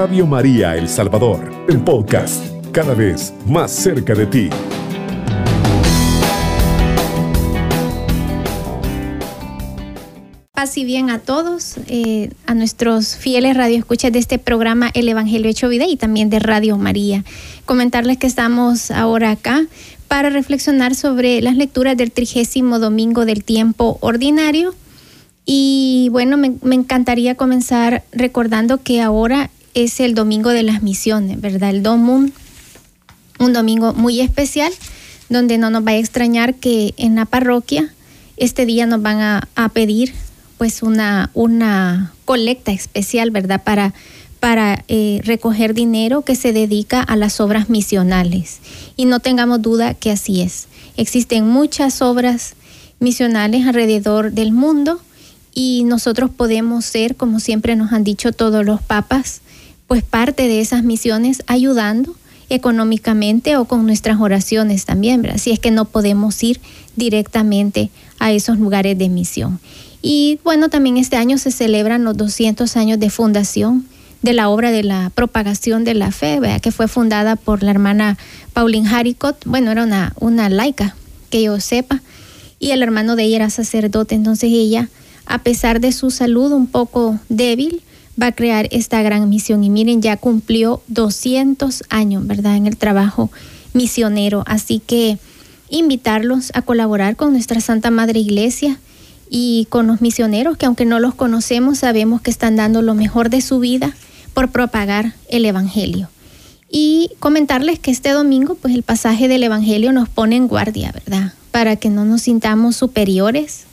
Radio María El Salvador, el podcast, cada vez más cerca de ti. Paz y bien a todos, eh, a nuestros fieles radioescuchas de este programa El Evangelio Hecho Vida y también de Radio María. Comentarles que estamos ahora acá para reflexionar sobre las lecturas del trigésimo domingo del tiempo ordinario. Y bueno, me, me encantaría comenzar recordando que ahora es el domingo de las misiones, ¿verdad? El Domum, un domingo muy especial, donde no nos va a extrañar que en la parroquia este día nos van a, a pedir pues una, una colecta especial, ¿verdad? Para, para eh, recoger dinero que se dedica a las obras misionales. Y no tengamos duda que así es. Existen muchas obras misionales alrededor del mundo y nosotros podemos ser, como siempre nos han dicho todos los papas, pues parte de esas misiones ayudando económicamente o con nuestras oraciones también, ¿verdad? Si es que no podemos ir directamente a esos lugares de misión. Y bueno, también este año se celebran los 200 años de fundación de la obra de la propagación de la fe, que fue fundada por la hermana Pauline Haricot. Bueno, era una, una laica, que yo sepa, y el hermano de ella era sacerdote. Entonces ella, a pesar de su salud un poco débil, va a crear esta gran misión. Y miren, ya cumplió 200 años, ¿verdad?, en el trabajo misionero. Así que invitarlos a colaborar con nuestra Santa Madre Iglesia y con los misioneros que aunque no los conocemos sabemos que están dando lo mejor de su vida por propagar el Evangelio. Y comentarles que este domingo pues el pasaje del Evangelio nos pone en guardia, ¿verdad? Para que no nos sintamos superiores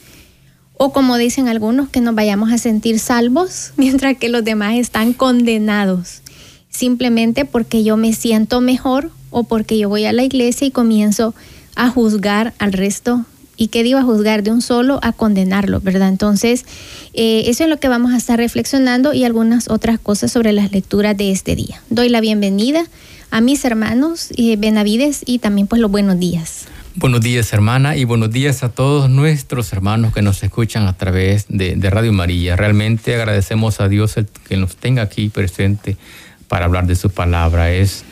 o como dicen algunos que nos vayamos a sentir salvos mientras que los demás están condenados simplemente porque yo me siento mejor o porque yo voy a la iglesia y comienzo a juzgar al resto y que digo a juzgar de un solo a condenarlo, ¿verdad? Entonces, eh, eso es lo que vamos a estar reflexionando y algunas otras cosas sobre las lecturas de este día. Doy la bienvenida a mis hermanos eh, Benavides y también pues los buenos días. Buenos días hermana y buenos días a todos nuestros hermanos que nos escuchan a través de, Radio María. Realmente agradecemos a Dios que nos tenga aquí presente para hablar de su palabra. Es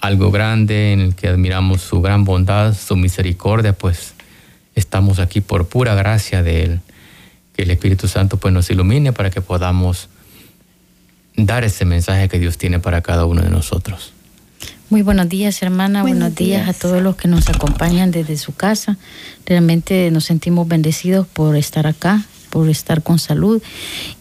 algo grande en el que admiramos su gran bondad, su misericordia, pues estamos aquí por pura gracia de Él. Que el Espíritu Santo pues nos ilumine para que podamos dar ese mensaje que Dios tiene para cada uno de nosotros. Muy buenos días, hermana. Buenos, días. a todos los que nos acompañan desde su casa. Realmente nos sentimos bendecidos por estar acá, por estar con salud.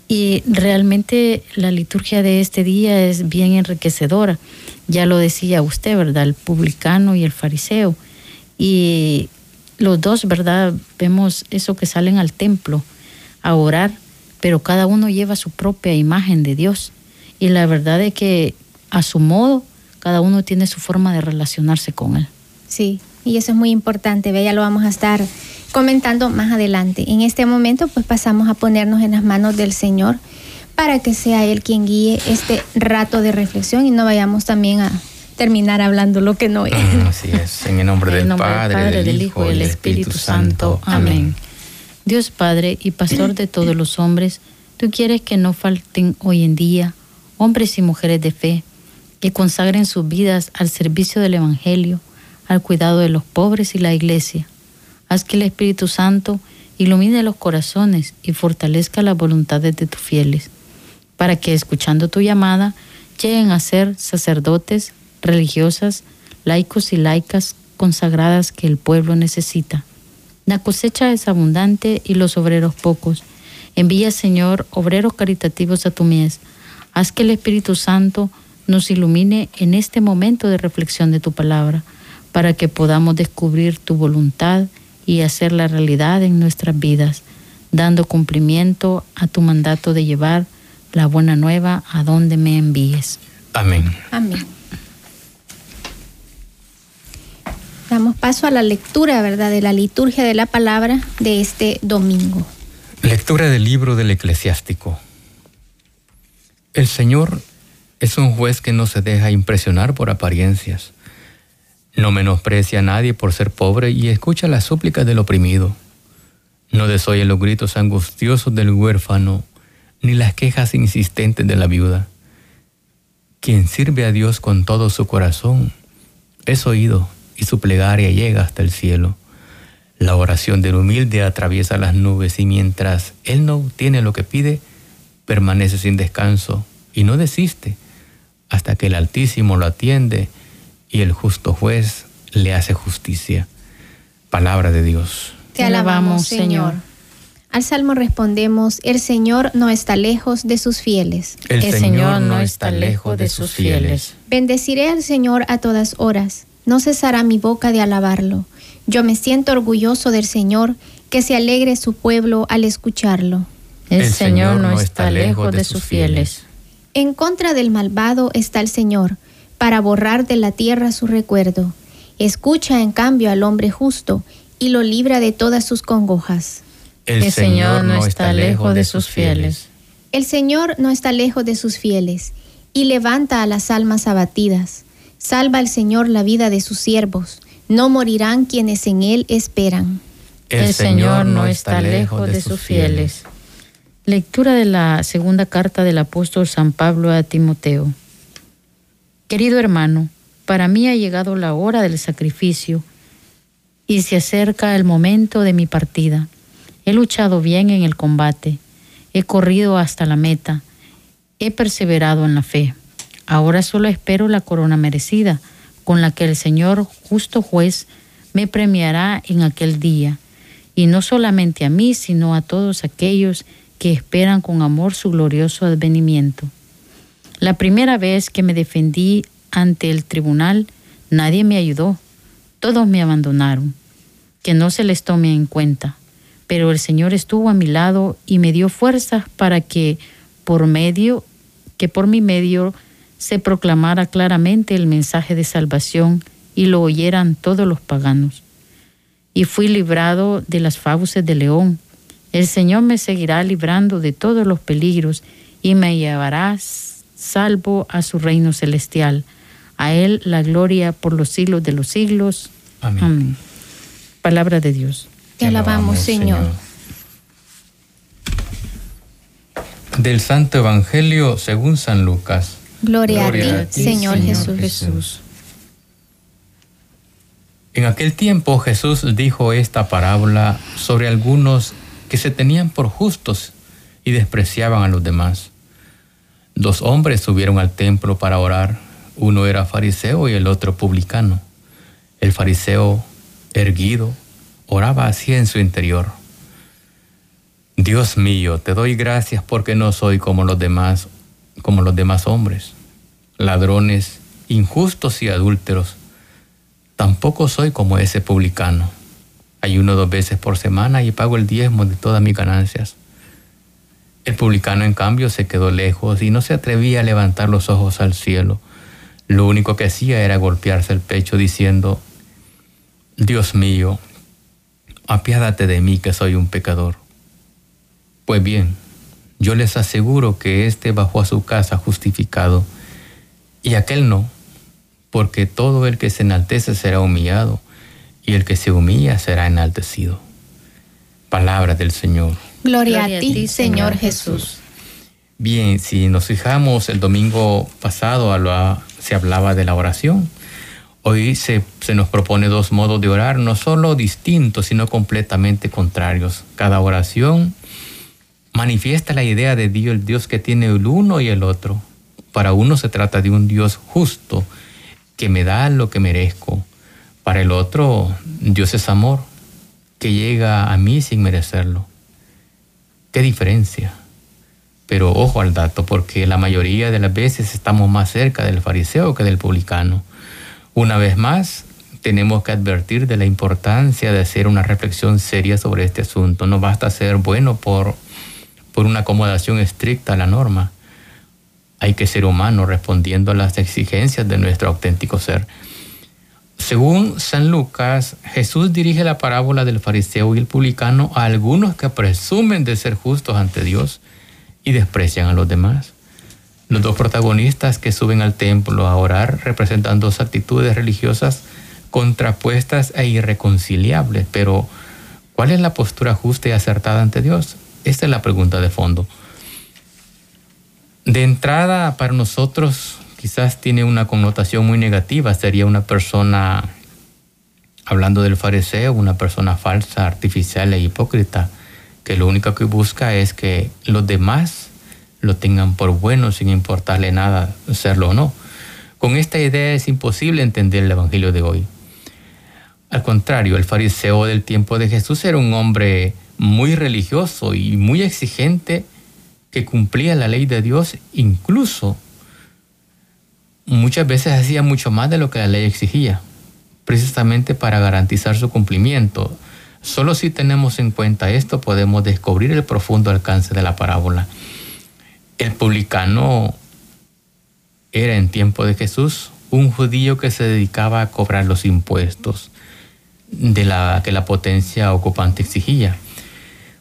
Y realmente la liturgia de este día es bien enriquecedora. Ya lo decía usted, ¿verdad? El publicano y el fariseo. Y los dos, ¿verdad? Vemos eso que salen al templo a orar, pero cada uno lleva su propia imagen de Dios. Y la verdad es que a su modo, cada uno tiene su forma de relacionarse con Él. Sí, y eso es muy importante, ya lo vamos a estar comentando más adelante. En este momento, pues pasamos a ponernos en las manos del Señor para que sea Él quien guíe este rato de reflexión y no vayamos también a terminar hablando lo que no es. Mm, así es, en el nombre, del, Padre, del, Hijo y del Espíritu, Santo. Amén. Dios Padre y Pastor de todos los hombres, tú quieres que no falten hoy en día hombres y mujeres de fe que consagren sus vidas al servicio del Evangelio, al cuidado de los pobres y la iglesia. Haz que el Espíritu Santo ilumine los corazones y fortalezca las voluntades de tus fieles, para que escuchando tu llamada lleguen a ser sacerdotes, religiosas, laicos y laicas consagradas que el pueblo necesita. La cosecha es abundante y los obreros pocos. Envía, Señor, obreros caritativos a tu mies. Haz que el Espíritu Santo nos ilumine en este momento de reflexión de tu palabra, para que podamos descubrir tu voluntad y hacerla realidad en nuestras vidas, dando cumplimiento a tu mandato de llevar la buena nueva a donde me envíes. Amén. Amén. Damos paso a la lectura, ¿verdad?, de la liturgia de la palabra de este domingo. Lectura del libro del eclesiástico. El Señor es un juez que no se deja impresionar por apariencias. No menosprecia a nadie por ser pobre y escucha las súplicas del oprimido. No desoye los gritos angustiosos del huérfano ni las quejas insistentes de la viuda. Quien sirve a Dios con todo su corazón es oído y su plegaria llega hasta el cielo. La oración del humilde atraviesa las nubes y mientras él no obtiene lo que pide, permanece sin descanso y no desiste hasta que el Altísimo lo atiende y el justo juez le hace justicia. Palabra de Dios. Te alabamos, Señor. Al salmo respondemos, el Señor no está lejos de sus fieles. El, Señor no está lejos de sus fieles. Bendeciré al Señor a todas horas, no cesará mi boca de alabarlo. Yo me siento orgulloso del Señor, que se alegre su pueblo al escucharlo. El, Señor no está lejos de sus fieles. En contra del malvado está el Señor, para borrar de la tierra su recuerdo. Escucha en cambio al hombre justo y lo libra de todas sus congojas. El, Señor no está lejos de sus fieles. El Señor no está lejos de sus fieles y levanta a las almas abatidas. Salva al Señor la vida de sus siervos. No morirán quienes en Él esperan. El Señor no está lejos de sus fieles. Lectura de la segunda carta del apóstol San Pablo a Timoteo. Querido hermano, para mí ha llegado la hora del sacrificio y se acerca el momento de mi partida. He luchado bien en el combate, he corrido hasta la meta, he perseverado en la fe. Ahora solo espero la corona merecida, con la que el Señor justo juez me premiará en aquel día, y no solamente a mí, sino a todos aquellos que esperan con amor su glorioso advenimiento. La primera vez que me defendí ante el tribunal, nadie me ayudó, todos me abandonaron. Que no se les tome en cuenta pero el Señor estuvo a mi lado y me dio fuerzas para que por medio que por mi medio se proclamara claramente el mensaje de salvación y lo oyeran todos los paganos. Y fui librado de las fauces de león. El Señor me seguirá librando de todos los peligros y me llevará salvo a su reino celestial. A Él la gloria por los siglos de los siglos. Amén. Palabra de Dios. Te alabamos, Señor. Del Santo Evangelio según San Lucas. Gloria, a, ti, Señor, Jesús. Jesús. En aquel tiempo Jesús dijo esta parábola sobre algunos que se tenían por justos y despreciaban a los demás. Dos hombres subieron al templo para orar. Uno era fariseo y el otro publicano. El fariseo, erguido, oraba así en su interior. Dios mío, te doy gracias porque no soy como los demás, como los demás hombres, ladrones, injustos y adúlteros. Tampoco soy como ese publicano. Ayuno dos veces por semana y pago el diezmo de todas mis ganancias. El publicano, en cambio, se quedó lejos y no se atrevía a levantar los ojos al cielo. Lo único que hacía era golpearse el pecho diciendo, Dios mío, apiádate de mí que soy un pecador. Pues bien, yo les aseguro que éste bajó a su casa justificado y aquel no, porque todo el que se enaltece será humillado y el que se humilla será enaltecido. Palabra del Señor. Gloria, a ti, Señor Jesús. Bien, si nos fijamos, el domingo pasado se hablaba de la oración Hoy se, nos propone dos modos de orar, no solo distintos, sino completamente contrarios. Cada oración manifiesta la idea de Dios, el Dios que tiene el uno y el otro. Para uno se trata de un Dios justo, que me da lo que merezco. Para el otro, Dios es amor, que llega a mí sin merecerlo. ¿Qué diferencia? Pero ojo al dato, porque la mayoría de las veces estamos más cerca del fariseo que del publicano. Una vez más, tenemos que advertir de la importancia de hacer una reflexión seria sobre este asunto. No basta ser bueno por, por una acomodación estricta a la norma. Hay que ser humano respondiendo a las exigencias de nuestro auténtico ser. Según San Lucas, Jesús dirige la parábola del fariseo y el publicano a algunos que presumen de ser justos ante Dios y desprecian a los demás. Los dos protagonistas que suben al templo a orar representan dos actitudes religiosas contrapuestas e irreconciliables, pero ¿cuál es la postura justa y acertada ante Dios? Esta es la pregunta de fondo. De entrada, para nosotros quizás tiene una connotación muy negativa, sería una persona, hablando del fariseo, una persona falsa, artificial e hipócrita, que lo único que busca es que los demás lo tengan por bueno sin importarle nada serlo o no. Con esta idea es imposible entender el Evangelio de hoy. Al contrario, el fariseo del tiempo de Jesús era un hombre muy religioso y muy exigente que cumplía la ley de Dios, incluso muchas veces hacía mucho más de lo que la ley exigía, precisamente para garantizar su cumplimiento. Solo si tenemos en cuenta esto podemos descubrir el profundo alcance de la parábola. El publicano era en tiempo de Jesús un judío que se dedicaba a cobrar los impuestos de la que la potencia ocupante exigía.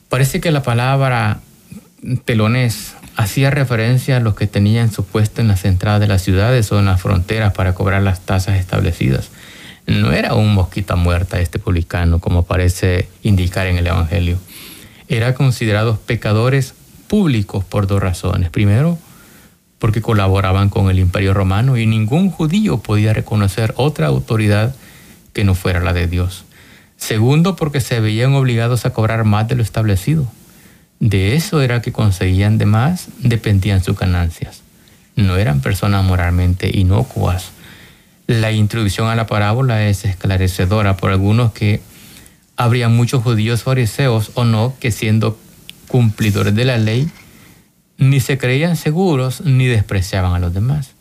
Parece que la palabra telones hacía referencia a los que tenían su puesto en las entradas de las ciudades o en las fronteras para cobrar las tasas establecidas. No era un mosquita muerta este publicano, como parece indicar en el Evangelio. Era considerados pecadores públicos por dos razones. Primero, porque colaboraban con el imperio romano y ningún judío podía reconocer otra autoridad que no fuera la de Dios. Segundo, porque se veían obligados a cobrar más de lo establecido. De eso era que conseguían de más, dependían sus ganancias. No eran personas moralmente inocuas. La introducción a la parábola es esclarecedora por algunos que habría muchos judíos fariseos o no que siendo cumplidores de la ley ni se creían seguros ni despreciaban a los demás.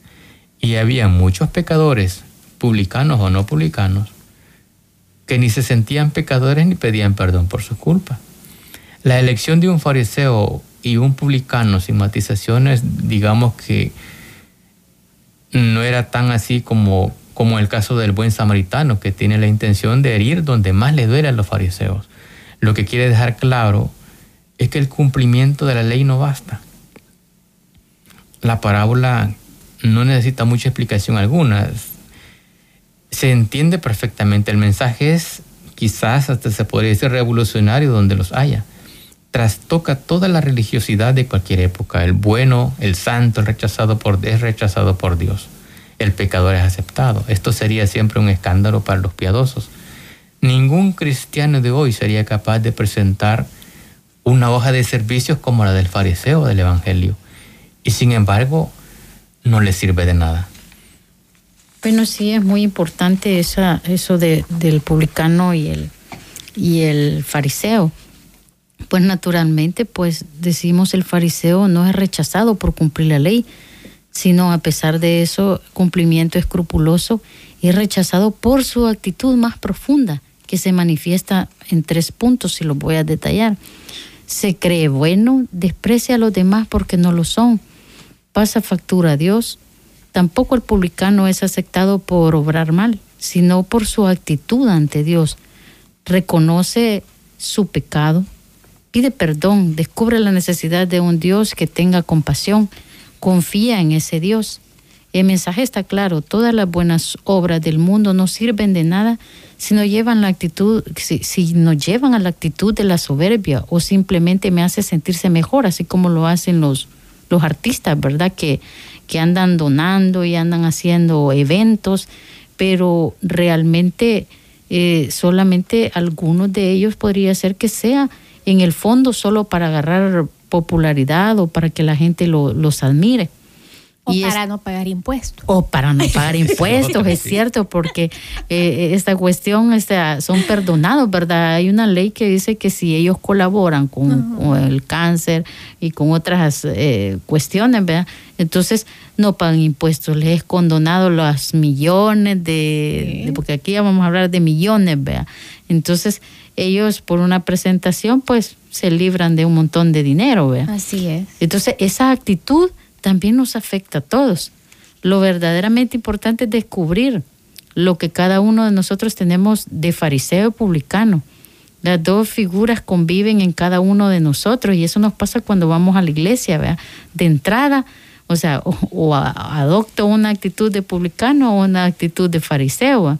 Y había muchos pecadores, publicanos o no publicanos, que ni se sentían pecadores ni pedían perdón por su culpa. La elección de un fariseo y un publicano sin matizaciones, digamos que no era tan así como, como el caso del buen samaritano, que tiene la intención de herir donde más le duele a los fariseos. Lo que quiere dejar claro es que el cumplimiento de la ley no basta. La parábola no necesita mucha explicación alguna se entiende perfectamente. El mensaje es quizás hasta se podría decir revolucionario donde los haya. Trastoca toda la religiosidad de cualquier época. El bueno, el santo, el rechazado es rechazado por Dios. El pecador es aceptado. Esto sería siempre un escándalo para los piadosos. Ningún cristiano de hoy sería capaz de presentar una hoja de servicios como la del fariseo del Evangelio. Y sin embargo, no le sirve de nada. Bueno, sí, es muy importante esa, eso de, del publicano y el, y el fariseo. Pues naturalmente, pues decimos el fariseo no es rechazado por cumplir la ley, sino a pesar de eso, cumplimiento escrupuloso y rechazado por su actitud más profunda, que se manifiesta en tres puntos, si los voy a detallar. Se cree bueno, desprecia a los demás porque no lo son, pasa factura a Dios, Tampoco el publicano es aceptado por obrar mal, sino por su actitud ante Dios. Reconoce su pecado, pide perdón, descubre la necesidad de un Dios que tenga compasión, confía en ese Dios. El mensaje está claro, todas las buenas obras del mundo no sirven de nada si no llevan la actitud, si, nos llevan a la actitud de la soberbia o simplemente me hace sentirse mejor, así como lo hacen los, los artistas, ¿verdad? Que que andan donando y andan haciendo eventos, pero realmente eh, solamente algunos de ellos podría ser que sea en el fondo solo para agarrar popularidad o para que la gente los admire. O para no pagar impuestos. O para no pagar impuestos, es cierto, porque eh, esta cuestión esta, son perdonados, ¿verdad? Hay una ley que dice que si ellos colaboran con, el cáncer y con otras eh, cuestiones, ¿verdad? Entonces no pagan impuestos, les es condonado los millones de, porque aquí ya vamos a hablar de millones, ¿verdad? Entonces ellos por una presentación pues se libran de un montón de dinero, ¿verdad? Así es. Entonces esa actitud también nos afecta a todos. Lo verdaderamente importante es descubrir lo que cada uno de nosotros tenemos de fariseo y publicano. Las dos figuras conviven en cada uno de nosotros y eso nos pasa cuando vamos a la iglesia, ¿verdad? De entrada, o sea, o, adopto una actitud de publicano o una actitud de fariseo.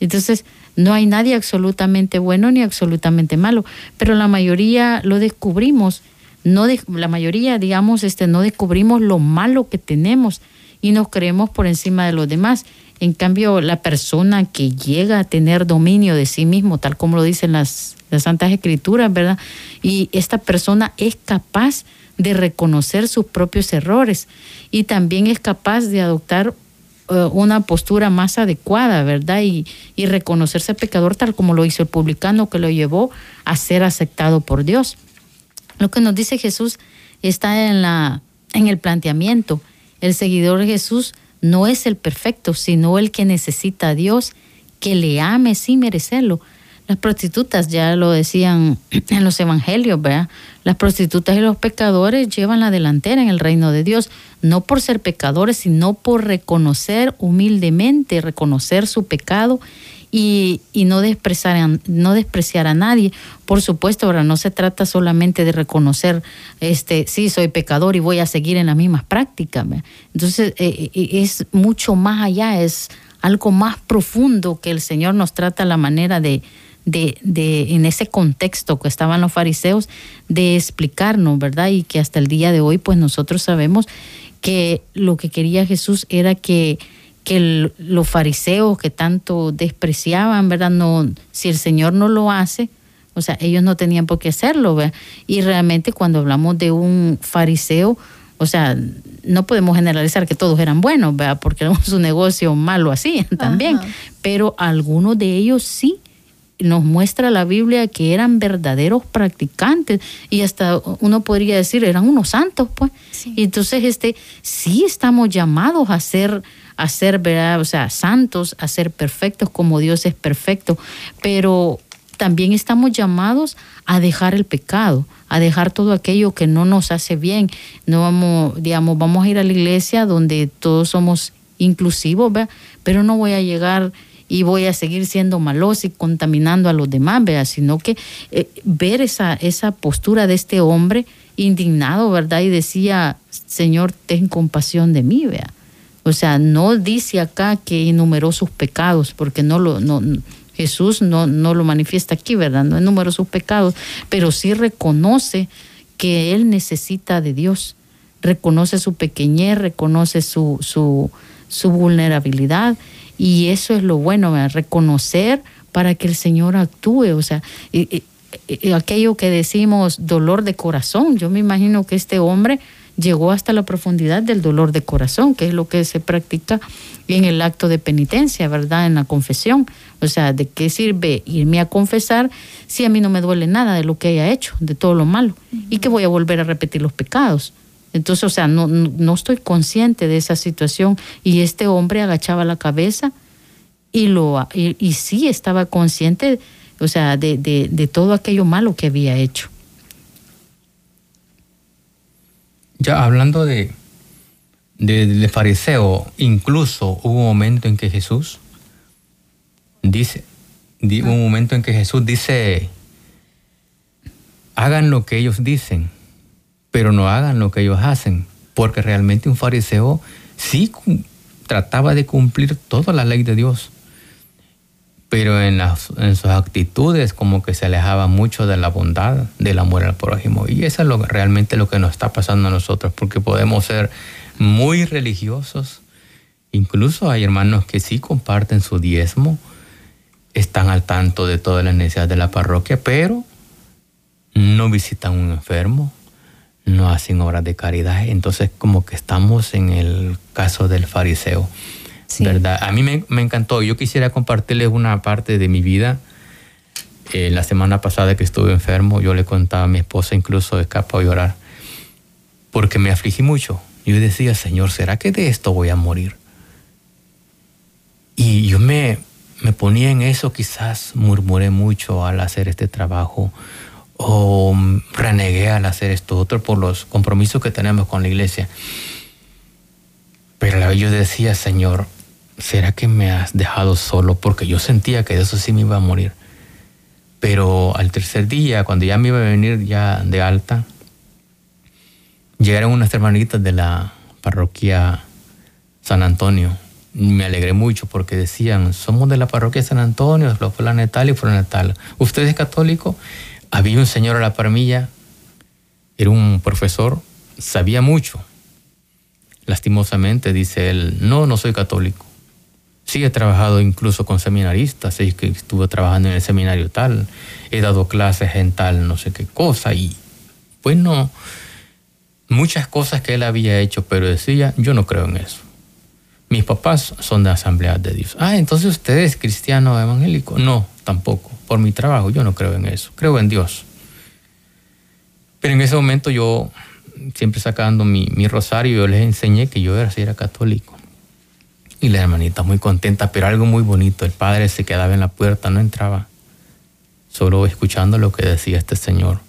Entonces, no hay nadie absolutamente bueno ni absolutamente malo, pero la mayoría lo descubrimos no la mayoría, digamos, este, no descubrimos lo malo que tenemos y nos creemos por encima de los demás. En cambio, la persona que llega a tener dominio de sí mismo, tal como lo dicen las, las Santas Escrituras, ¿verdad? Y esta persona es capaz de reconocer sus propios errores y también es capaz de adoptar una postura más adecuada, ¿verdad? Y, y reconocerse pecador tal como lo hizo el publicano que lo llevó a ser aceptado por Dios. Lo que nos dice Jesús está en, la, en el planteamiento. El seguidor de Jesús no es el perfecto, sino el que necesita a Dios, que le ame sin merecerlo. Las prostitutas, ya lo decían en los evangelios, ¿verdad? Las prostitutas y los pecadores llevan la delantera en el reino de Dios, no por ser pecadores, sino por reconocer humildemente, reconocer su pecado y, no, despreciar a, no despreciar a nadie. Por supuesto, ahora no se trata solamente de reconocer, este, sí, soy pecador y voy a seguir en las mismas prácticas. Entonces, eh, eh, es mucho más allá, es algo más profundo que el Señor nos trata la manera de, de, de, en ese contexto que estaban los fariseos, de explicarnos, ¿verdad? Y que hasta el día de hoy, pues nosotros sabemos que lo que quería Jesús era que, que los fariseos que tanto despreciaban, ¿verdad? No, si el Señor no lo hace, o sea, ellos no tenían por qué hacerlo, ¿verdad? Y realmente cuando hablamos de un fariseo, o sea, no podemos generalizar que todos eran buenos, ¿verdad? Porque era su negocio malo así también, pero algunos de ellos sí nos muestra la Biblia que eran verdaderos practicantes y hasta uno podría decir eran unos santos, pues. Y entonces este sí estamos llamados a ser a ser, ¿verdad? o sea, santos, a ser perfectos como Dios es perfecto, pero también estamos llamados a dejar el pecado, a dejar todo aquello que no nos hace bien. No vamos, digamos, vamos a ir a la iglesia donde todos somos inclusivos, ¿verdad? pero no voy a llegar y voy a seguir siendo malos y contaminando a los demás, vea, sino que eh, ver esa, esa postura de este hombre indignado, ¿verdad? Y decía, Señor, ten compasión de mí, vea. O sea, no dice acá que enumeró sus pecados, porque no lo, no, Jesús no, no lo manifiesta aquí, ¿verdad? No enumeró sus pecados, pero sí reconoce que él necesita de Dios, reconoce su pequeñez, reconoce su, su, su vulnerabilidad y eso es lo bueno, reconocer para que el Señor actúe, o sea, aquello que decimos dolor de corazón, yo me imagino que este hombre llegó hasta la profundidad del dolor de corazón, que es lo que se practica en el acto de penitencia, ¿verdad? En la confesión. O sea, ¿de qué sirve irme a confesar si a mí no me duele nada de lo que haya hecho, de todo lo malo? Y que voy a volver a repetir los pecados. Entonces, o sea, no, no estoy consciente de esa situación. Y este hombre agachaba la cabeza y, lo, y, sí estaba consciente, o sea, de, de, todo aquello malo que había hecho. Ya hablando de, de, fariseo, incluso hubo un momento en que Jesús dice, hubo un momento en que Jesús dice, hagan lo que ellos dicen pero no hagan lo que ellos hacen, porque realmente un fariseo sí trataba de cumplir toda la ley de Dios, pero en, en sus actitudes como que se alejaba mucho de la bondad, del amor al prójimo. Y eso es realmente lo que nos está pasando a nosotros, porque podemos ser muy religiosos, incluso hay hermanos que sí comparten su diezmo, están al tanto de todas las necesidades de la parroquia, pero no visitan un enfermo, no hacen obras de caridad. Entonces, como que estamos en el caso del fariseo. ¿Verdad? A mí me, encantó. Yo quisiera compartirles una parte de mi vida. Eh, la semana pasada que estuve enfermo, yo le contaba a mi esposa, incluso escapó a llorar, porque me afligí mucho. Yo decía, Señor, ¿será que de esto voy a morir? Y yo me, me ponía en eso, quizás murmuré mucho al hacer este trabajo o renegué al hacer esto otro por los compromisos que tenemos con la iglesia. Pero yo decía, Señor, ¿será que me has dejado solo? Porque yo sentía que de eso sí me iba a morir. Pero al tercer día, cuando ya me iba a venir ya de alta, llegaron unas hermanitas de la parroquia San Antonio. Me alegré mucho porque decían, somos de la parroquia San Antonio, los fulan tal y tal. ¿Usted es católico? Había un señor a la parmilla, era un profesor, sabía mucho. lastimosamente, dice él, no, no soy católico. Sí, he trabajado incluso con seminaristas, es que estuve trabajando en el seminario tal, he dado clases en tal no sé qué cosa y pues no, muchas cosas que él había hecho, pero decía, yo no creo en eso. Mis papás son de Asamblea de Dios. Ah, entonces usted es cristiano evangélico. No, tampoco. Por mi trabajo yo no creo en eso. Creo en Dios. Pero en ese momento yo, siempre sacando mi, rosario, yo les enseñé que yo era, si era católico. Y la hermanita muy contenta, pero algo muy bonito. El padre se quedaba en la puerta, no entraba. Solo escuchando lo que decía este señor.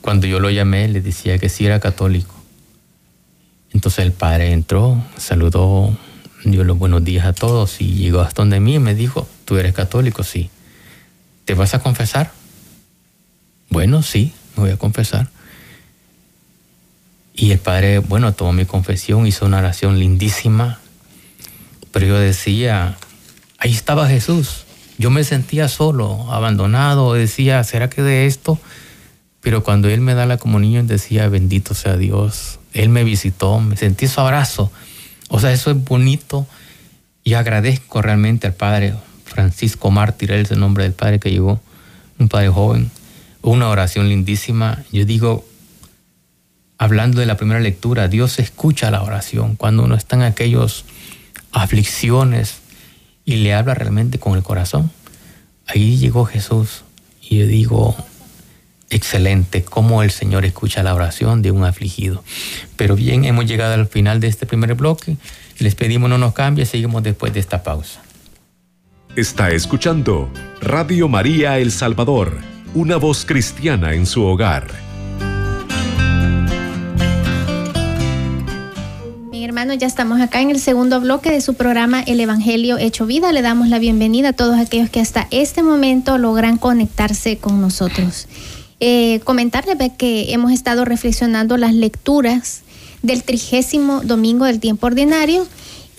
Cuando yo lo llamé, le decía que sí era católico. Entonces el padre entró, saludó, dio los buenos días a todos y llegó hasta donde mí me dijo, ¿tú eres católico? Sí. ¿Te vas a confesar? Bueno, sí, me voy a confesar. Y el padre, bueno, tomó mi confesión, hizo una oración lindísima, pero yo decía, ahí estaba Jesús. Yo me sentía solo, abandonado, decía, ¿será que de esto? Pero cuando Él me da la comunión, decía, bendito sea Dios, él me visitó, me sentí su abrazo. O sea, eso es bonito y agradezco realmente al Padre Francisco Mártir, es el nombre del Padre que llegó, un Padre joven, una oración lindísima. Yo digo, hablando de la primera lectura, Dios escucha la oración cuando uno está en aquellas aflicciones y le habla realmente con el corazón. Ahí llegó Jesús y yo digo, excelente cómo el Señor escucha la oración de un afligido. Pero bien, hemos llegado al final de este primer bloque. Les pedimos no nos cambie, seguimos después de esta pausa. Está escuchando Radio María El Salvador, una voz cristiana en su hogar. Mi hermano, ya estamos acá en el segundo bloque de su programa El Evangelio Hecho Vida. Le damos la bienvenida a todos aquellos que hasta este momento logran conectarse con nosotros eh, comentarles que hemos estado reflexionando las lecturas del trigésimo domingo del tiempo ordinario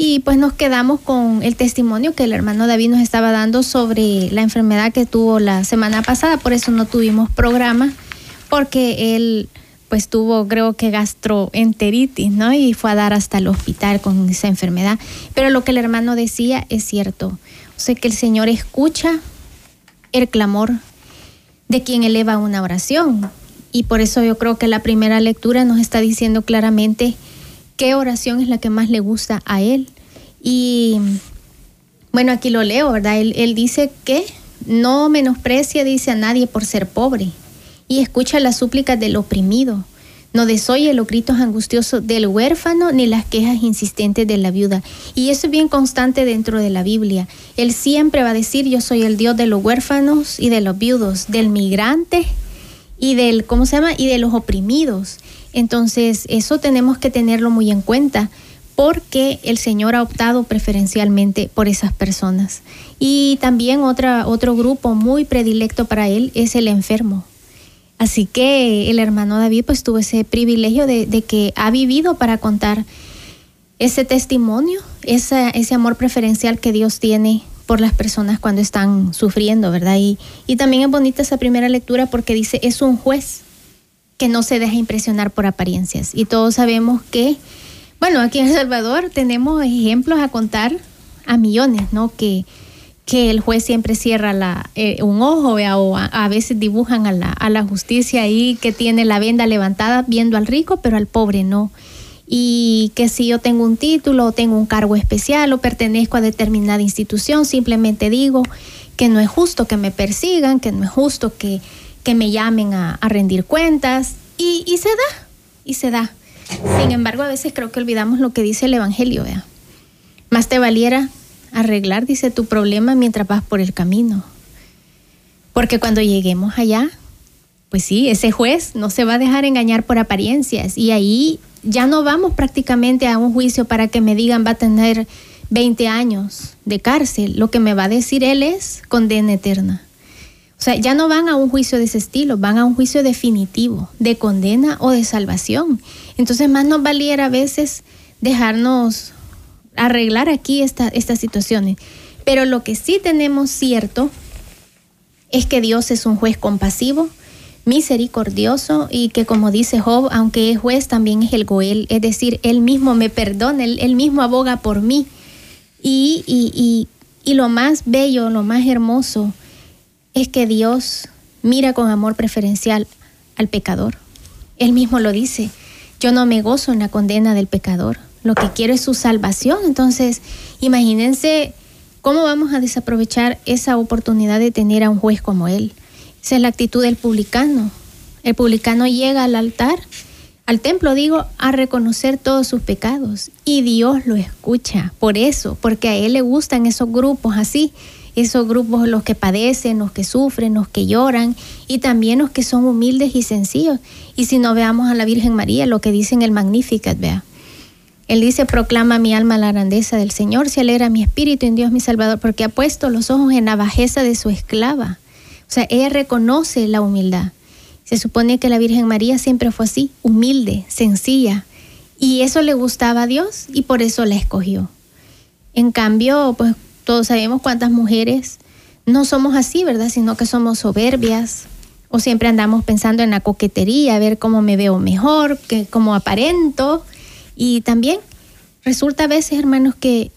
y pues nos quedamos con el testimonio que el hermano David nos estaba dando sobre la enfermedad que tuvo la semana pasada, por eso no tuvimos programa, porque él pues tuvo creo que gastroenteritis, ¿no? Y fue a dar hasta el hospital con esa enfermedad. Pero lo que el hermano decía es cierto. O sea que el Señor escucha el clamor de quien eleva una oración. Y por eso yo creo que la primera lectura nos está diciendo claramente qué oración es la que más le gusta a él. Y bueno, aquí lo leo, ¿verdad? Él, él dice que no menosprecia, dice a nadie por ser pobre y escucha las súplicas del oprimido no desoye los gritos angustiosos del huérfano ni las quejas insistentes de la viuda. Y eso es bien constante dentro de la Biblia. Él siempre va a decir, yo soy el Dios de los huérfanos y de los viudos, del migrante y del, ¿cómo se llama? Y de los oprimidos. Entonces, eso tenemos que tenerlo muy en cuenta porque el Señor ha optado preferencialmente por esas personas. Y también otra, otro grupo muy predilecto para Él es el enfermo. Así que el hermano David pues tuvo ese privilegio de, que ha vivido para contar ese testimonio, ese, ese amor preferencial que Dios tiene por las personas cuando están sufriendo, ¿verdad? Y, y también es bonita esa primera lectura porque dice, es un juez que no se deja impresionar por apariencias. Y todos sabemos que, bueno, aquí en El Salvador tenemos ejemplos a contar a millones, ¿no? Que que el juez siempre cierra la, eh, un ojo o a, veces dibujan a la, a la justicia ahí que tiene la venda levantada viendo al rico, pero al pobre no. Y que si yo tengo un título o tengo un cargo especial o pertenezco a determinada institución, simplemente digo que no es justo que me persigan, que no es justo que, que me llamen a, rendir cuentas y, y, se da, y se da. Sin embargo, a veces creo que olvidamos lo que dice el Evangelio, vea. Más te valiera arreglar, dice, tu problema mientras vas por el camino. Porque cuando lleguemos allá, pues sí, ese juez no se va a dejar engañar por apariencias y ahí ya no vamos prácticamente a un juicio para que me digan va a tener 20 años de cárcel. Lo que me va a decir él es condena eterna. O sea, ya no van a un juicio de ese estilo, van a un juicio definitivo, de condena o de salvación. Entonces más nos valiera a veces dejarnos arreglar aquí esta, estas situaciones. Pero lo que sí tenemos cierto es que Dios es un juez compasivo, misericordioso y que como dice Job, aunque es juez, también es el Goel, es decir, él mismo me perdona, él, mismo aboga por mí. Y, y, y, lo más bello, lo más hermoso es que Dios mira con amor preferencial al pecador. Él mismo lo dice, yo no me gozo en la condena del pecador, lo que quiero es su salvación. Entonces, imagínense cómo vamos a desaprovechar esa oportunidad de tener a un juez como él. Esa es la actitud del publicano. El publicano llega al altar, al templo digo, a reconocer todos sus pecados y Dios lo escucha. Por eso, porque a él le gustan esos grupos así, esos grupos los que padecen, los que sufren, los que lloran y también los que son humildes y sencillos. Y si no veamos a la Virgen María, lo que dice en el Magnificat, vea. Él dice, proclama mi alma la grandeza del Señor, se alegra mi espíritu en Dios mi Salvador, porque ha puesto los ojos en la bajeza de su esclava. O sea, ella reconoce la humildad. Se supone que la Virgen María siempre fue así, humilde, sencilla. Y eso le gustaba a Dios y por eso la escogió. En cambio, pues todos sabemos cuántas mujeres no somos así, ¿verdad? Sino que somos soberbias o siempre andamos pensando en la coquetería, a ver cómo me veo mejor, que, cómo aparento. Y también resulta a veces, hermanos, que,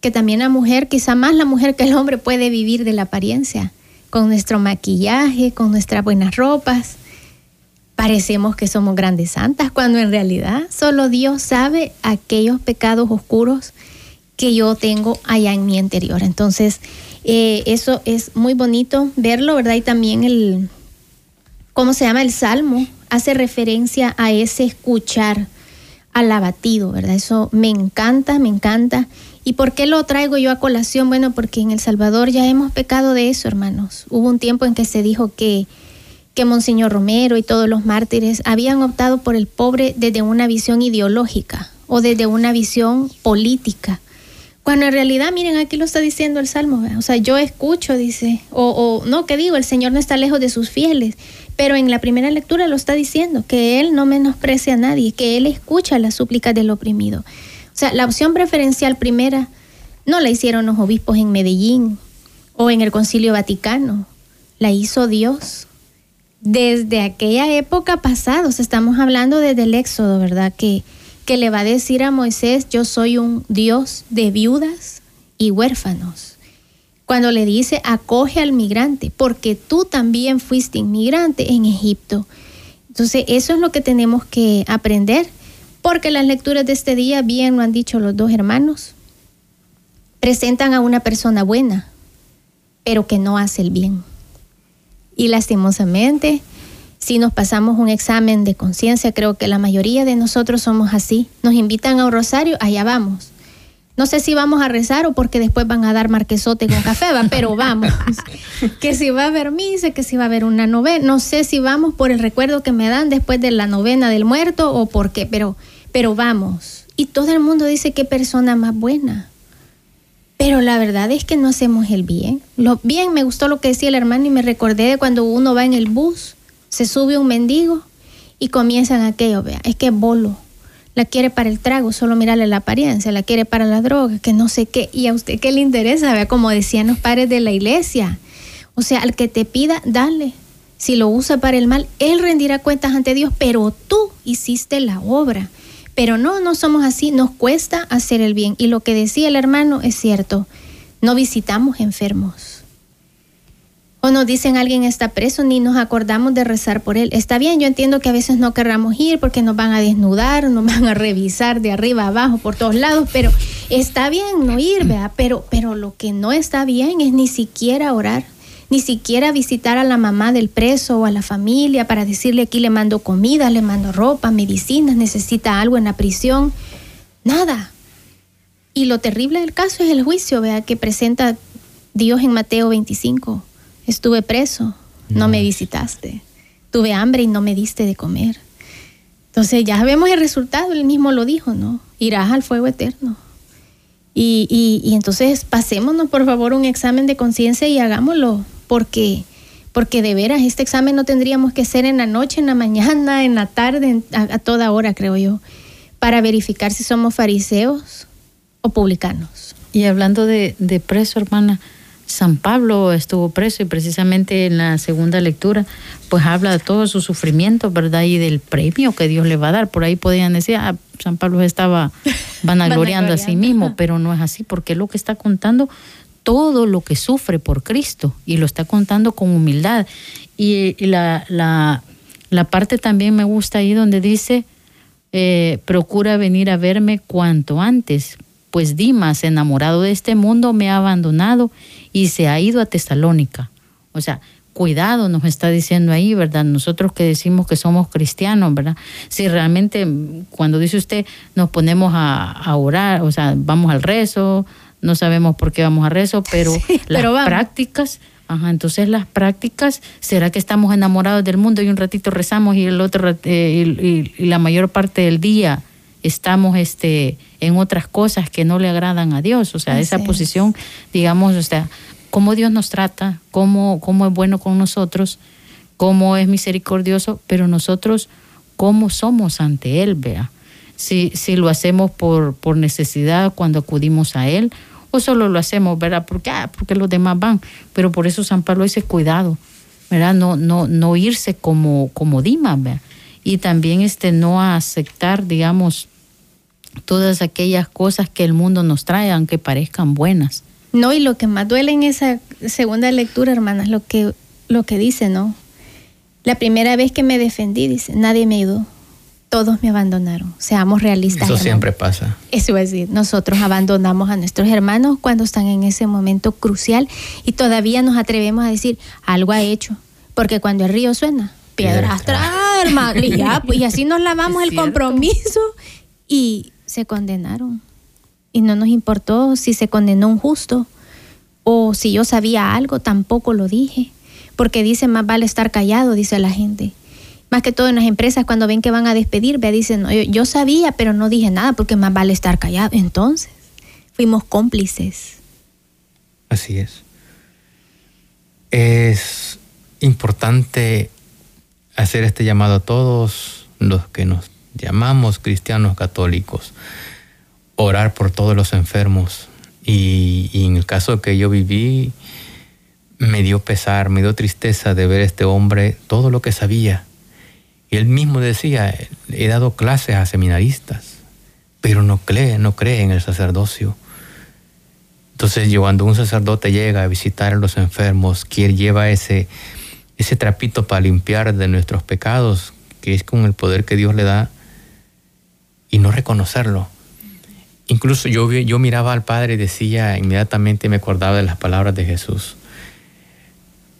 que también la mujer, quizá más la mujer que el hombre, puede vivir de la apariencia con nuestro maquillaje, con nuestras buenas ropas. Parecemos que somos grandes santas cuando en realidad solo Dios sabe aquellos pecados oscuros que yo tengo allá en mi interior. Entonces, eh, eso es muy bonito verlo, ¿verdad? Y también el, ¿cómo se llama? El salmo hace referencia a ese escuchar al abatido, ¿verdad? Eso me encanta, me encanta. ¿Y por qué lo traigo yo a colación? Bueno, porque en El Salvador ya hemos pecado de eso, hermanos. Hubo un tiempo en que se dijo que, que Monseñor Romero y todos los mártires habían optado por el pobre desde una visión ideológica o desde una visión política. Cuando en realidad, miren, aquí lo está diciendo el Salmo, o sea, yo escucho, dice, o, o no, que digo, el Señor no está lejos de sus fieles, pero en la primera lectura lo está diciendo, que Él no menosprecia a nadie, que Él escucha las súplicas del oprimido. O sea, la opción preferencial primera no la hicieron los obispos en Medellín o en el Concilio Vaticano, la hizo Dios. Desde aquella época pasada, estamos hablando desde el Éxodo, ¿verdad? Que, que le va a decir a Moisés, yo soy un Dios de viudas y huérfanos. Cuando le dice, acoge al migrante, porque tú también fuiste inmigrante en Egipto. Entonces, eso es lo que tenemos que aprender porque las lecturas de este día, bien lo han dicho los dos hermanos, presentan a una persona buena, pero que no hace el bien. Y lastimosamente, si nos pasamos un examen de conciencia, creo que la mayoría de nosotros somos así. Nos invitan a un rosario, allá vamos. No sé si vamos a rezar o porque después van a dar marquesote con café, pero vamos. que si va a haber misa, que si va a haber una novena. No sé si vamos por el recuerdo que me dan después de la novena del muerto o por qué, pero, pero vamos. Y todo el mundo dice qué persona más buena. Pero la verdad es que no hacemos el bien. Lo bien me gustó lo que decía el hermano y me recordé de cuando uno va en el bus, se sube un mendigo y comienzan aquello, vea, es que bolo la quiere para el trago, solo mirarle la apariencia, la quiere para la droga, que no sé qué, y a usted qué le interesa, vea, como decían los padres de la iglesia. O sea, al que te pida, dale. Si lo usa para el mal, él rendirá cuentas ante Dios, pero tú hiciste la obra. Pero no, no somos así, nos cuesta hacer el bien. Y lo que decía el hermano es cierto, no visitamos enfermos o nos dicen alguien está preso, ni nos acordamos de rezar por él. Está bien, yo entiendo que a veces no querramos ir porque nos van a desnudar, nos van a revisar de arriba abajo, por todos lados, pero está bien no ir, ¿verdad? Pero, pero lo que no está bien es ni siquiera orar, ni siquiera visitar a la mamá del preso o a la familia para decirle aquí le mando comida, le mando ropa, medicinas, necesita algo en la prisión. Nada. Y lo terrible del caso es el juicio, ¿verdad? Que presenta Dios en Mateo 25 Estuve preso, no, me visitaste. Tuve hambre y no me diste de comer. Entonces ya vemos el resultado, él mismo lo dijo, ¿no? Irás al fuego eterno. Y, y, y entonces pasémonos por favor un examen de conciencia y hagámoslo, porque, porque de veras este examen no tendríamos que ser en la noche, en la mañana, en la tarde, a, toda hora, creo yo, para verificar si somos fariseos o publicanos. Y hablando de, de preso, hermana, San Pablo estuvo preso y precisamente en la segunda lectura pues habla de todo su sufrimiento, ¿verdad? Y del premio que Dios le va a dar. Por ahí podían decir, ah, San Pablo estaba vanagloriando a sí mismo, pero no es así, porque lo que está contando todo lo que sufre por Cristo y lo está contando con humildad. Y, la, la, la, parte también me gusta ahí donde dice, eh, procura venir a verme cuanto antes, pues Dimas, enamorado de este mundo, me ha abandonado y se ha ido a Tesalónica. O sea, cuidado nos está diciendo ahí, ¿verdad? Nosotros que decimos que somos cristianos, ¿verdad? Si realmente cuando dice usted nos ponemos a, orar, o sea, vamos al rezo, no sabemos por qué vamos al rezo, pero las prácticas, ajá, entonces las prácticas, ¿será que estamos enamorados del mundo y un ratito rezamos y el otro eh, y, la mayor parte del día estamos este en otras cosas que no le agradan a Dios, o sea, esa posición, digamos, o sea, cómo Dios nos trata, cómo, cómo es bueno con nosotros, cómo es misericordioso, pero nosotros cómo somos ante Él, vea. Si, si lo hacemos por, por necesidad cuando acudimos a Él, o solo lo hacemos, ¿verdad? Porque, ah, porque los demás van. Pero por eso San Pablo dice cuidado, ¿verdad? No, no, no irse como, como Dimas, ¿verdad? Y también este, no aceptar, digamos, todas aquellas cosas que el mundo nos trae, aunque parezcan buenas. No, y lo que más duele en esa segunda lectura, hermanas, lo que, lo que dice, ¿no? La primera vez que me defendí, dice, nadie me ayudó, todos me abandonaron. Seamos realistas. Eso siempre pasa. Eso es decir, nosotros abandonamos a nuestros hermanos cuando están en ese momento crucial y todavía nos atrevemos a decir, algo ha hecho, porque cuando el río suena, piedras trae, hermano, y, pues, y así nos lavamos el compromiso y se condenaron. Y no nos importó si se condenó un justo o si yo sabía algo, tampoco lo dije. Porque dice, más vale estar callado, dice la gente. Más que todo en las empresas, cuando ven que van a despedir, ve, dicen, no, yo, sabía, pero no dije nada porque más vale estar callado. Entonces, fuimos cómplices. Así es. Es importante hacer este llamado a todos los que nos llamamos cristianos católicos, orar por todos los enfermos. Y, en el caso que yo viví, me dio pesar, me dio tristeza de ver a este hombre todo lo que sabía. Y él mismo decía, he dado clases a seminaristas, pero no cree, no cree en el sacerdocio. Entonces, cuando un sacerdote llega a visitar a los enfermos, quien lleva ese, ese trapito para limpiar de nuestros pecados, que es con el poder que Dios le da, y no reconocerlo. Incluso yo, yo miraba al Padre y decía, inmediatamente me acordaba de las palabras de Jesús.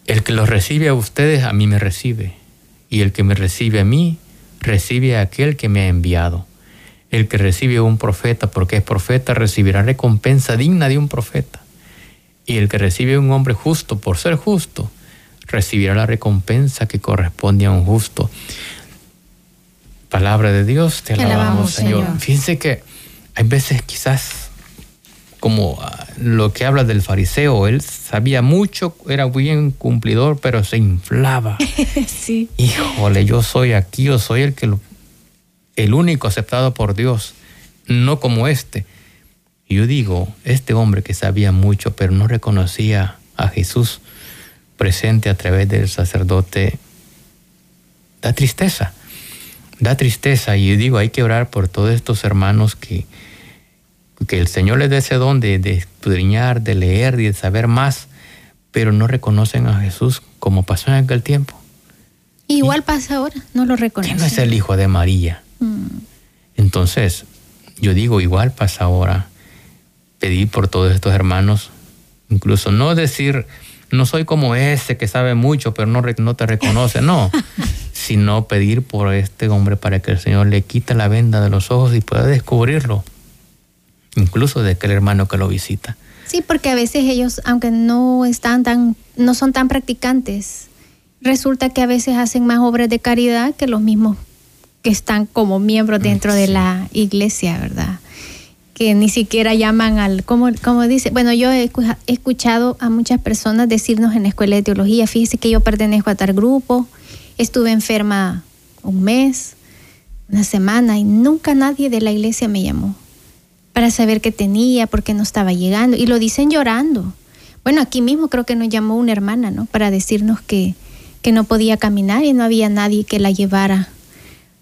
El que los recibe a ustedes, a mí me recibe. Y el que me recibe a mí, recibe a aquel que me ha enviado. El que recibe a un profeta porque es profeta, recibirá recompensa digna de un profeta. Y el que recibe a un hombre justo por ser justo, recibirá la recompensa que corresponde a un justo palabra de Dios, te alabamos, Señor. Fíjense que hay veces quizás como ah, lo que habla del fariseo, él sabía mucho, era bien cumplidor, pero se inflaba. sí. Híjole, yo soy aquí, yo soy el que el único aceptado por Dios, no como este. Yo digo, este hombre que sabía mucho, pero no reconocía a Jesús presente a través del sacerdote, da tristeza da tristeza y digo, hay que orar por todos estos hermanos que, que el Señor les dé ese don de, de escudriñar, de leer y de saber más, pero no reconocen a Jesús como pasó en aquel tiempo. Igual pasa ahora, no lo reconocen. no es el hijo de María? Mm. Entonces, yo digo, igual pasa ahora. Pedir por todos estos hermanos, incluso no decir, no soy como ese que sabe mucho, pero no, no te reconoce, no. sino pedir por este hombre para que el Señor le quite la venda de los ojos y pueda descubrirlo, incluso de aquel hermano que lo visita. Sí, porque a veces ellos, aunque no están tan, no son tan practicantes, resulta que a veces hacen más obras de caridad que los mismos que están como miembros dentro de la iglesia, ¿verdad? Que ni siquiera llaman al, como, como dice, bueno, yo he escuchado a muchas personas decirnos en la escuela de teología, fíjese que yo pertenezco a tal grupo, Estuve enferma un mes, una semana y nunca nadie de la iglesia me llamó para saber qué tenía, por qué no estaba llegando. Y lo dicen llorando, bueno, aquí mismo creo que nos llamó una hermana, ¿no? Para decirnos que, que no podía caminar y no había nadie que la llevara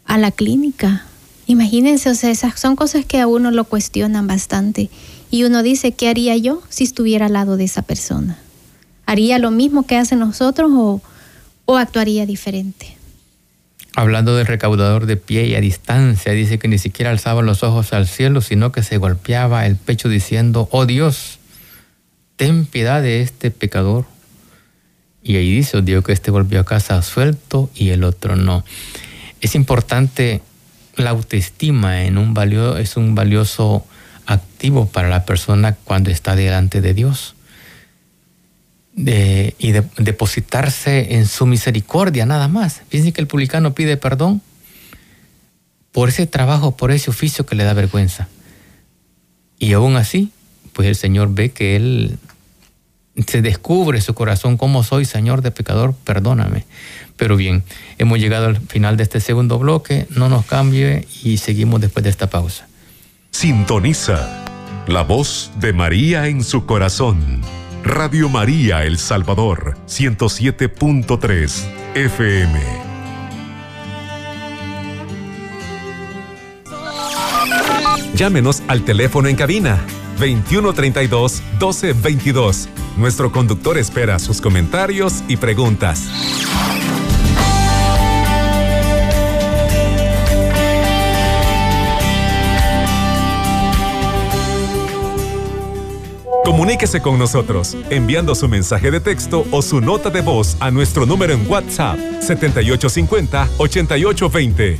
a la clínica. Imagínense, o sea, esas son cosas que a uno lo cuestionan bastante. Y uno dice, ¿qué haría yo si estuviera al lado de esa persona? ¿Haría lo mismo que hacen nosotros o, o actuaría diferente? Hablando del recaudador de pie y a distancia, dice que ni siquiera alzaba los ojos al cielo, sino que se golpeaba el pecho diciendo, oh Dios, ten piedad de este pecador. Y ahí dice, oh Dios, que este volvió a casa suelto y el otro no. Es importante la autoestima en un es un valioso activo para la persona cuando está delante de Dios. De, y de, depositarse en su misericordia nada más. Fíjense que el publicano pide perdón por ese trabajo, por ese oficio que le da vergüenza. Y aún así, pues el Señor ve que él se descubre su corazón, como soy, Señor de pecador, perdóname. Pero bien, hemos llegado al final de este segundo bloque, no nos cambie y seguimos después de esta pausa. Sintoniza la voz de María en su corazón. Radio María El Salvador, 107.3 FM. Llámenos al teléfono en cabina 2132 1222. Nuestro conductor espera sus comentarios y preguntas. Comuníquese con nosotros enviando su mensaje de texto o su nota de voz a nuestro número en WhatsApp 7850-8820.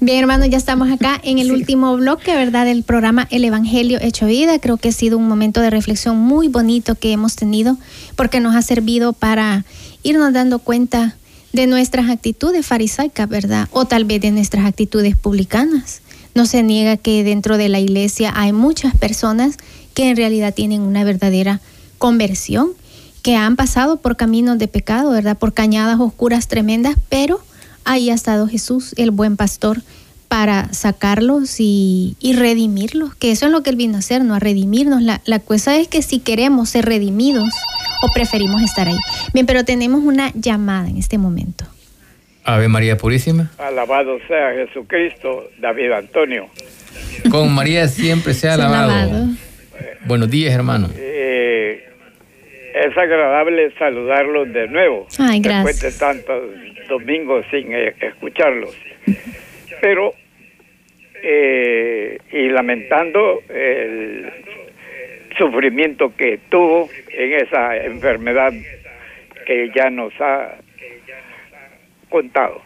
Bien, hermanos, ya estamos acá en el último bloque, ¿verdad? Del programa El Evangelio Hecho Vida. Creo que ha sido un momento de reflexión muy bonito que hemos tenido porque nos ha servido para irnos dando cuenta de nuestras actitudes farisaicas, ¿verdad? O tal vez de nuestras actitudes publicanas. No se niega que dentro de la iglesia hay muchas personas que en realidad tienen una verdadera conversión, que han pasado por caminos de pecado, ¿verdad? Por cañadas oscuras tremendas, pero ahí ha estado Jesús, el buen pastor, para sacarlos y, redimirlos, que eso es lo que Él vino a hacer, ¿no? A redimirnos. La, la cosa es que si queremos ser redimidos o preferimos estar ahí. Bien, pero tenemos una llamada en este momento. Ave María Purísima. Alabado sea Jesucristo, David Antonio. Con María siempre sea alabado. Buenos días, hermano. Eh, es agradable saludarlos de nuevo. Ay, gracias. Después de tantos domingos sin eh, escucharlos. Pero, eh, y lamentando el sufrimiento que tuvo en esa enfermedad que ya nos ha contado.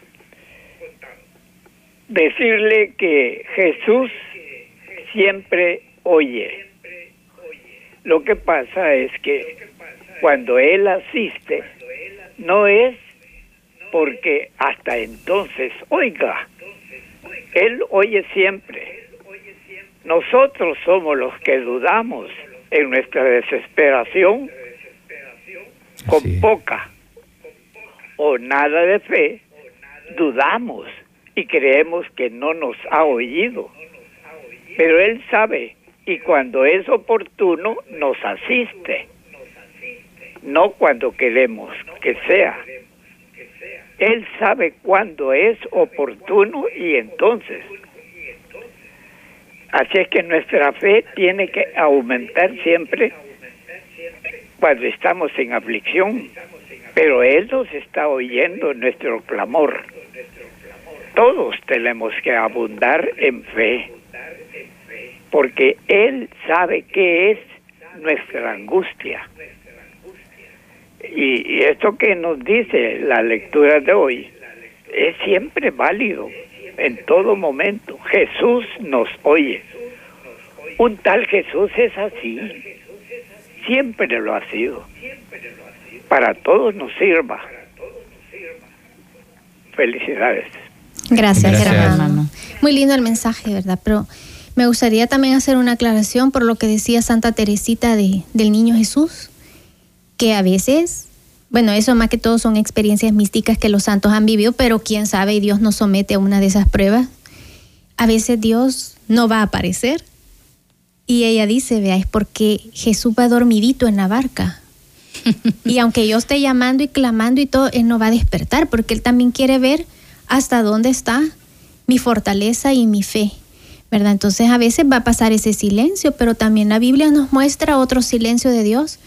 Decirle que Jesús siempre oye. Lo que pasa es que cuando Él asiste, no es porque hasta entonces oiga. Él oye siempre. Nosotros somos los que dudamos en nuestra desesperación con poca o nada de fe, dudamos y creemos que no nos ha oído. Pero Él sabe y cuando es oportuno nos asiste, no cuando queremos que sea. Él sabe cuándo es oportuno y entonces. Así es que nuestra fe tiene que aumentar siempre cuando estamos en aflicción pero Él nos está oyendo nuestro clamor. Todos tenemos que abundar en fe, porque Él sabe qué es nuestra angustia. Y, esto que nos dice la lectura de hoy es siempre válido, en todo momento. Jesús nos oye. Un tal Jesús es así, siempre lo ha sido para todos nos sirva. Felicidades. Gracias, hermano. Muy lindo el mensaje, ¿verdad? Pero me gustaría también hacer una aclaración por lo que decía Santa Teresita de, del Niño Jesús, que a veces, bueno, eso más que todo son experiencias místicas que los santos han vivido, pero quién sabe, y Dios nos somete a una de esas pruebas. A veces Dios no va a aparecer Y ella dice, vea, es porque Jesús va dormidito en la barca. y aunque yo esté llamando y clamando y todo, Él no va a despertar porque Él también quiere ver hasta dónde está mi fortaleza y mi fe. ¿verdad? Entonces a veces va a pasar ese silencio, pero también la Biblia nos muestra otro silencio de Dios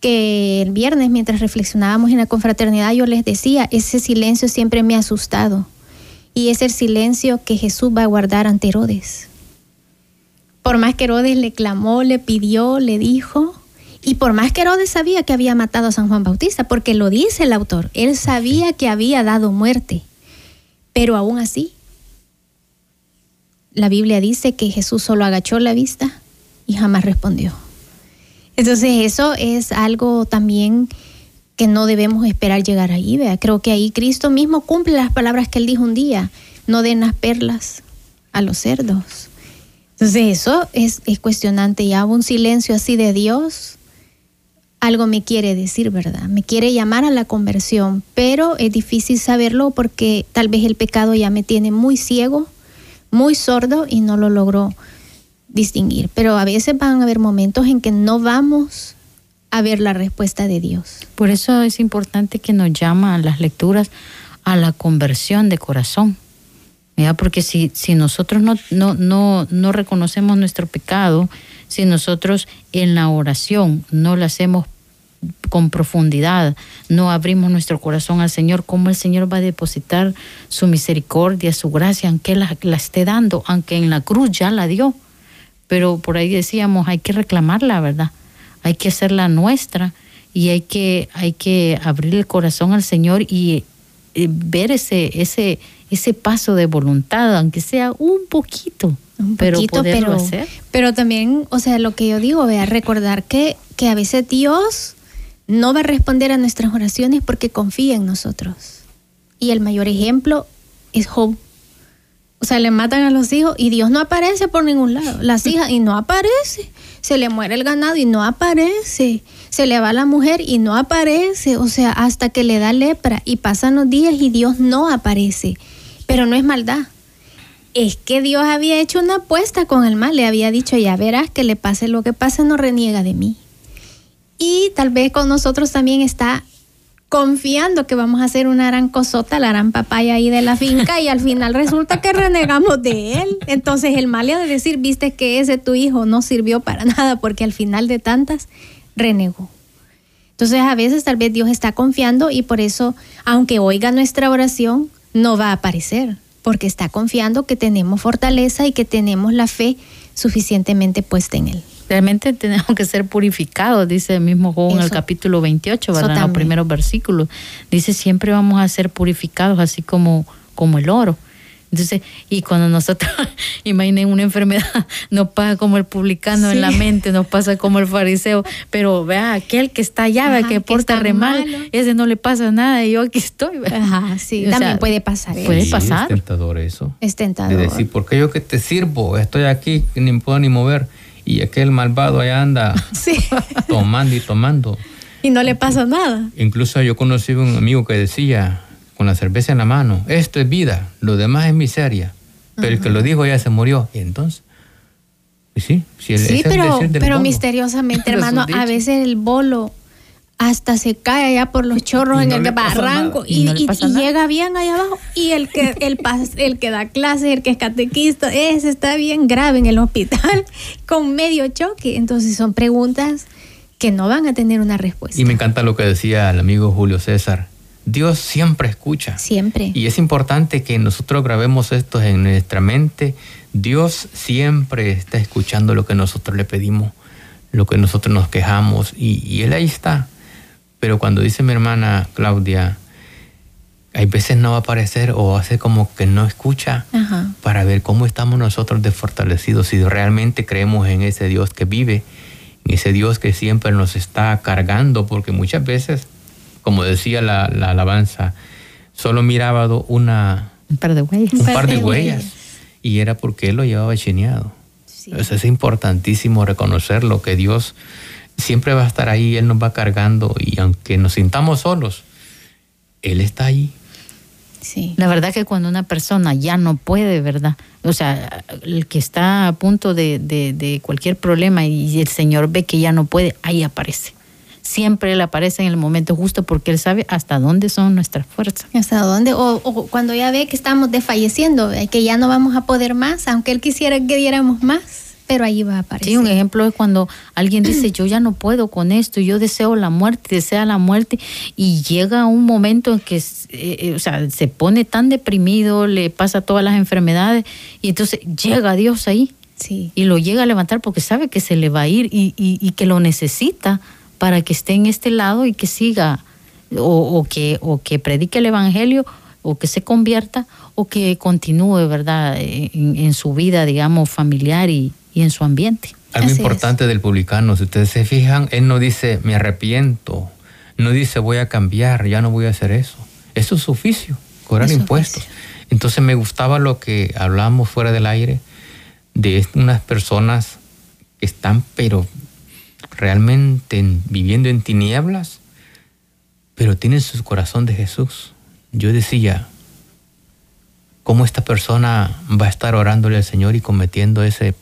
que el viernes mientras reflexionábamos en la confraternidad yo les decía, ese silencio siempre me ha asustado y es el silencio que Jesús va a guardar ante Herodes. Por más que Herodes le clamó, le pidió, le dijo, y por más que Herodes sabía que había matado a San Juan Bautista, porque lo dice el autor, él sabía que había dado muerte, pero aún así la Biblia dice que Jesús solo agachó la vista y jamás respondió. Entonces eso es algo también que no debemos esperar llegar ahí. ¿vea? Creo que ahí Cristo mismo cumple las palabras que él dijo un día, no den las perlas a los cerdos. Entonces eso es, es cuestionante. Y hago un silencio así de Dios, algo me quiere decir, ¿verdad? Me quiere llamar a la conversión, pero es difícil saberlo porque tal vez el pecado ya me tiene muy ciego muy sordo y no lo logró distinguir. Pero a veces van a haber momentos en que no vamos a ver la respuesta de Dios. Por eso es importante que nos llama a las lecturas a la conversión de corazón. Porque si, si nosotros no, no, no, no reconocemos nuestro pecado, si nosotros en la oración no la hacemos con profundidad, no abrimos nuestro corazón al Señor, ¿cómo el Señor va a depositar su misericordia, su gracia, aunque la, la esté dando, aunque en la cruz ya la dio? Pero por ahí decíamos, hay que reclamarla, ¿verdad? Hay que hacerla nuestra y hay que, hay que abrir el corazón al Señor y, ver ese, ese, ese paso de voluntad, aunque sea un poquito. pero poderlo hacer. Pero también, o sea, lo que yo digo, vea, recordar que, que a veces Dios no va a responder a nuestras oraciones porque confía en nosotros. Y el mayor ejemplo es Job. O sea, le matan a los hijos y Dios no aparece por ningún lado. Las hijas y no aparece. Se le muere el ganado y no aparece. Se le va la mujer y no aparece. O sea, hasta que le da lepra y pasan los días y Dios no aparece. Pero no es maldad. Es que Dios había hecho una apuesta con el mal. Le había dicho, ya verás que le pase lo que pase, no reniega de mí y tal vez con nosotros también está confiando que vamos a hacer una gran cosota, la gran papaya ahí de la finca y al final resulta que renegamos de él. Entonces el mal de decir, viste que ese tu hijo no sirvió para nada porque al final de tantas renegó. Entonces a veces tal vez Dios está confiando y por eso, aunque oiga nuestra oración, no va a aparecer porque está confiando que tenemos fortaleza y que tenemos la fe suficientemente puesta en él realmente tenemos que ser purificados, dice el mismo Job en el capítulo 28, ¿verdad? En los primeros versículos. Dice, siempre vamos a ser purificados, así como, como el oro. Entonces, y cuando nosotros, imaginen una enfermedad, nos pasa como el publicano en la mente, nos pasa como el fariseo, pero vea, aquel que está allá, que, porta re mal, ese no le pasa nada y yo aquí estoy. Ajá, sí, también puede pasar. Puede pasar. Es tentador eso. Es tentador. De decir, ¿por qué yo que te sirvo? Estoy aquí, ni puedo ni mover y aquel malvado allá anda tomando y tomando. Y no le pasa nada. Incluso yo conocí a un amigo que decía, con la cerveza en la mano, esto es vida, lo demás es miseria. Pero el que lo dijo ya se murió. Y entonces, sí, sí, pero, pero misteriosamente, hermano, a veces el bolo hasta se cae allá por los chorros en el barranco y, llega bien allá abajo y el que el, el que da clase, el que es catequista, ese está bien grave en el hospital con medio choque. Entonces son preguntas que no van a tener una respuesta. Y me encanta lo que decía el amigo Julio César. Dios siempre escucha. Siempre. Y es importante que nosotros grabemos esto en nuestra mente. Dios siempre está escuchando lo que nosotros le pedimos, lo que nosotros nos quejamos y, y Él ahí está pero cuando dice mi hermana Claudia, hay veces no va a aparecer o hace como que no escucha para ver cómo estamos nosotros desfortalecidos, si realmente creemos en ese Dios que vive, en ese Dios que siempre nos está cargando, porque muchas veces, como decía la, alabanza, solo miraba una, un par de huellas. Un par de huellas. Y era porque él lo llevaba chineado. es importantísimo reconocer lo que Dios siempre va a estar ahí, Él nos va cargando y aunque nos sintamos solos, Él está ahí. Sí. La verdad que cuando una persona ya no puede, ¿verdad? O sea, el que está a punto de, de cualquier problema y el Señor ve que ya no puede, ahí aparece siempre Él aparece en el momento justo porque Él sabe hasta dónde son nuestras fuerzas. Hasta dónde, o, cuando ya ve que estamos desfalleciendo, que ya no vamos a poder más, aunque Él quisiera que diéramos más, pero ahí va a aparecer. Sí, un ejemplo es cuando alguien dice, yo ya no puedo con esto, yo deseo la muerte, desea la muerte, y llega un momento en que eh, eh, o sea, se pone tan deprimido, le pasa todas las enfermedades, y entonces llega Dios ahí. Sí. Y lo llega a levantar porque sabe que se le va a ir y, y que lo necesita para que esté en este lado y que siga o, que, o que predique el Evangelio o que se convierta o que continúe, ¿verdad?, en, su vida, digamos, familiar y, en su ambiente. Algo importante del publicano, si ustedes se fijan, él no dice me arrepiento, no dice voy a cambiar, ya no voy a hacer eso. Eso es su oficio, cobrar impuestos. Entonces me gustaba lo que hablamos fuera del aire de unas personas que están pero realmente viviendo en tinieblas, pero tienen su corazón de Jesús. Yo decía, ¿cómo esta persona va a estar orándole al Señor y cometiendo ese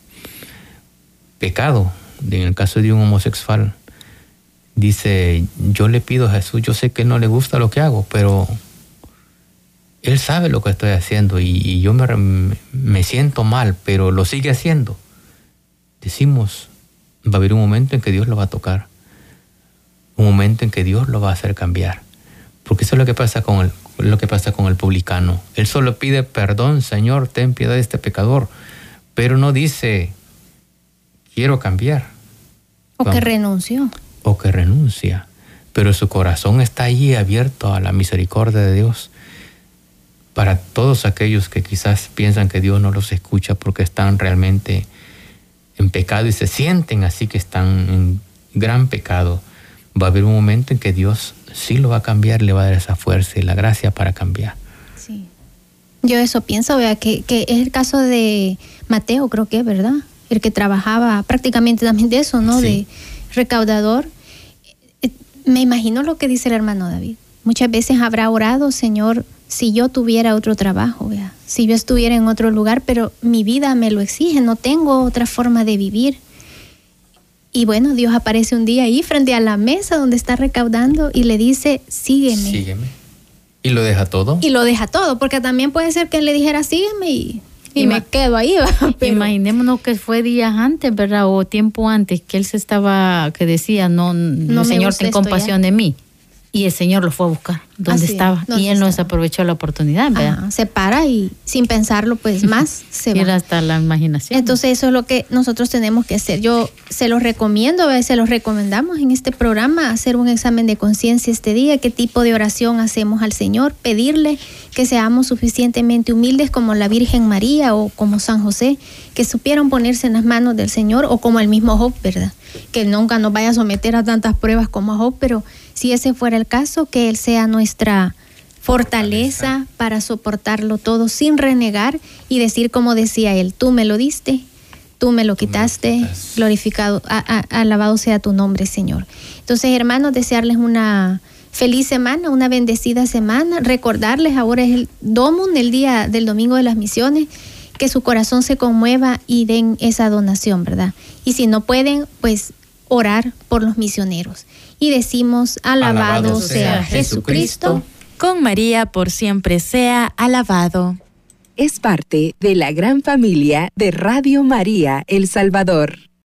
pecado? En el caso de un homosexual, dice, yo le pido a Jesús, yo sé que no le gusta lo que hago, pero Él sabe lo que estoy haciendo y, yo me, me siento mal, pero lo sigue haciendo. Decimos, va a haber un momento en que Dios lo va a tocar, un momento en que Dios lo va a hacer cambiar. Porque eso es lo que pasa con el, lo que pasa con el publicano. Él solo pide perdón, Señor, ten piedad de este pecador, pero no dice, quiero cambiar. O que renunció. O que renuncia. Pero su corazón está allí abierto a la misericordia de Dios. Para todos aquellos que quizás piensan que Dios no los escucha porque están realmente en pecado y se sienten así que están en gran pecado, va a haber un momento en que Dios sí lo va a cambiar, le va a dar esa fuerza y la gracia para cambiar. Sí. Yo eso pienso, vea, que, que es el caso de Mateo, creo que es verdad, el que trabajaba prácticamente también de eso, ¿no? De recaudador. Eh, me imagino lo que dice el hermano David. Muchas veces habrá orado, Señor, si yo tuviera otro trabajo, vea si yo estuviera en otro lugar, pero mi vida me lo exige, no tengo otra forma de vivir. Y bueno, Dios aparece un día ahí frente a la mesa donde está recaudando y le dice, sígueme. Sígueme. ¿Y lo deja todo? Y lo deja todo, porque también puede ser que él le dijera, sígueme y, me quedo ahí. Imaginémonos que fue días antes, ¿verdad? O tiempo antes, que él se estaba, que decía, no, no Señor, ten compasión de mí. Y el Señor lo fue a buscar donde estaba. y él no desaprovechó la oportunidad, ¿verdad? se para y sin pensarlo, pues más se va. hasta la imaginación. Entonces eso es lo que nosotros tenemos que hacer. Yo se los recomiendo, se los recomendamos en este programa, hacer un examen de conciencia este día, qué tipo de oración hacemos al Señor, pedirle que seamos suficientemente humildes como la Virgen María o como San José, que supieron ponerse en las manos del Señor o como el mismo Job, ¿verdad? Que nunca nos vaya a someter a tantas pruebas como Job, pero si ese fuera el caso, que Él sea nuestra fortaleza para soportarlo todo sin renegar y decir como decía Él, tú me lo diste, tú me lo quitaste, glorificado, alabado sea tu nombre, Señor. Entonces, hermanos, desearles una feliz semana, una bendecida semana, recordarles ahora es el Domun, el día del Domingo de las Misiones, que su corazón se conmueva y den esa donación, ¿verdad? Y si no pueden, pues orar por los misioneros y decimos, alabado, sea Jesucristo. Con María por siempre sea alabado. Es parte de la gran familia de Radio María El Salvador.